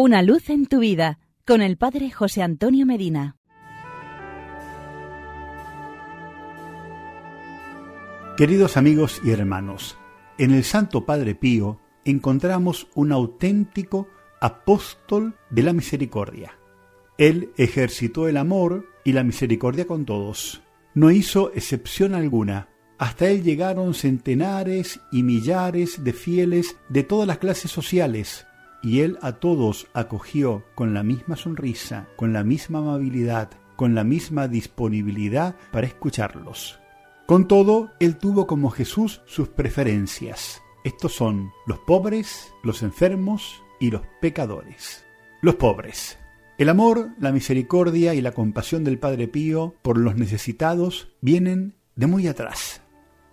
Una luz en tu vida con el Padre José Antonio Medina. Queridos amigos y hermanos, en el Santo Padre Pío encontramos un auténtico apóstol de la misericordia. Él ejercitó el amor y la misericordia con todos. No hizo excepción alguna. Hasta él llegaron centenares y millares de fieles de todas las clases sociales, y él a todos acogió con la misma sonrisa, con la misma amabilidad, con la misma disponibilidad para escucharlos. Con todo, él tuvo como Jesús sus preferencias. Estos son los pobres, los enfermos y los pecadores. Los pobres. El amor, la misericordia y la compasión del Padre Pío por los necesitados vienen de muy atrás.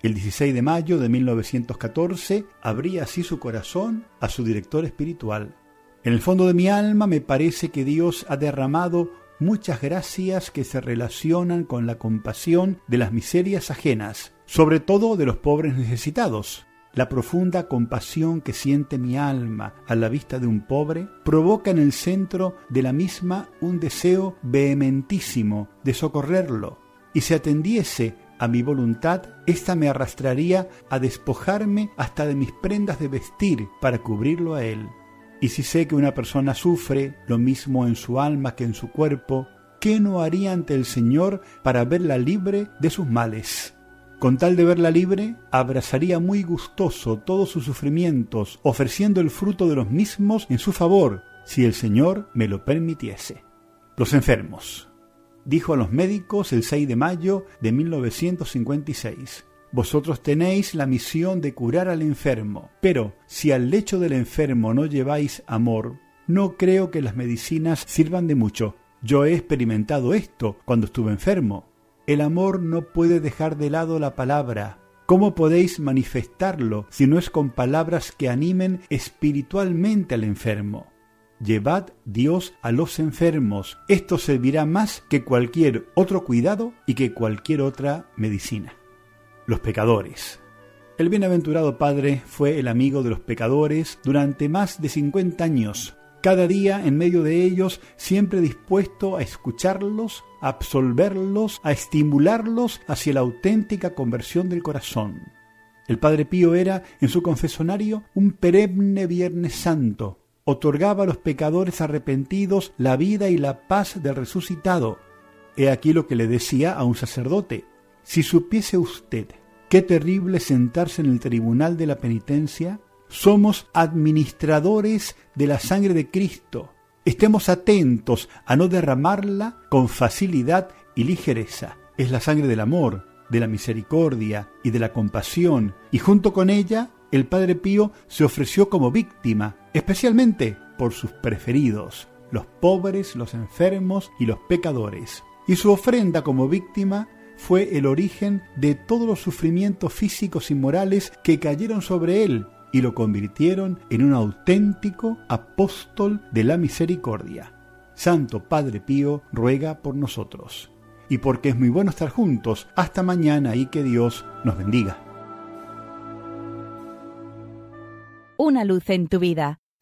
El 16 de mayo de 1914 abría así su corazón a su director espiritual. En el fondo de mi alma me parece que Dios ha derramado muchas gracias que se relacionan con la compasión de las miserias ajenas, sobre todo de los pobres necesitados. La profunda compasión que siente mi alma a la vista de un pobre provoca en el centro de la misma un deseo vehementísimo de socorrerlo, y si atendiese a mi voluntad, ésta me arrastraría a despojarme hasta de mis prendas de vestir para cubrirlo a él. Y si sé que una persona sufre lo mismo en su alma que en su cuerpo, ¿qué no haría ante el Señor para verla libre de sus males? Con tal de verla libre, abrazaría muy gustoso todos sus sufrimientos, ofreciendo el fruto de los mismos en su favor, si el Señor me lo permitiese. Los enfermos dijo a los médicos el 6 de mayo de 1956. Vosotros tenéis la misión de curar al enfermo, pero si al lecho del enfermo no lleváis amor, no creo que las medicinas sirvan de mucho. Yo he experimentado esto cuando estuve enfermo. El amor no puede dejar de lado la palabra. ¿Cómo podéis manifestarlo si no es con palabras que animen espiritualmente al enfermo? Llevad Dios a los enfermos. Esto servirá más que cualquier otro cuidado y que cualquier otra medicina. Los pecadores. El bienaventurado Padre fue el amigo de los pecadores durante más de 50 años, cada día en medio de ellos, siempre dispuesto a escucharlos, a absolverlos, a estimularlos hacia la auténtica conversión del corazón. El Padre Pío era, en su confesonario, un perenne Viernes Santo, otorgaba a los pecadores arrepentidos la vida y la paz del resucitado. He aquí lo que le decía a un sacerdote. Si supiese usted qué terrible sentarse en el tribunal de la penitencia, somos administradores de la sangre de Cristo. Estemos atentos a no derramarla con facilidad y ligereza. Es la sangre del amor, de la misericordia y de la compasión, y junto con ella el Padre Pío se ofreció como víctima, especialmente por sus preferidos, los pobres, los enfermos y los pecadores. Y su ofrenda como víctima fue el origen de todos los sufrimientos físicos y morales que cayeron sobre él y lo convirtieron en un auténtico apóstol de la misericordia. Santo Padre Pío ruega por nosotros. Y porque es muy bueno estar juntos, hasta mañana y que Dios nos bendiga. Una luz en tu vida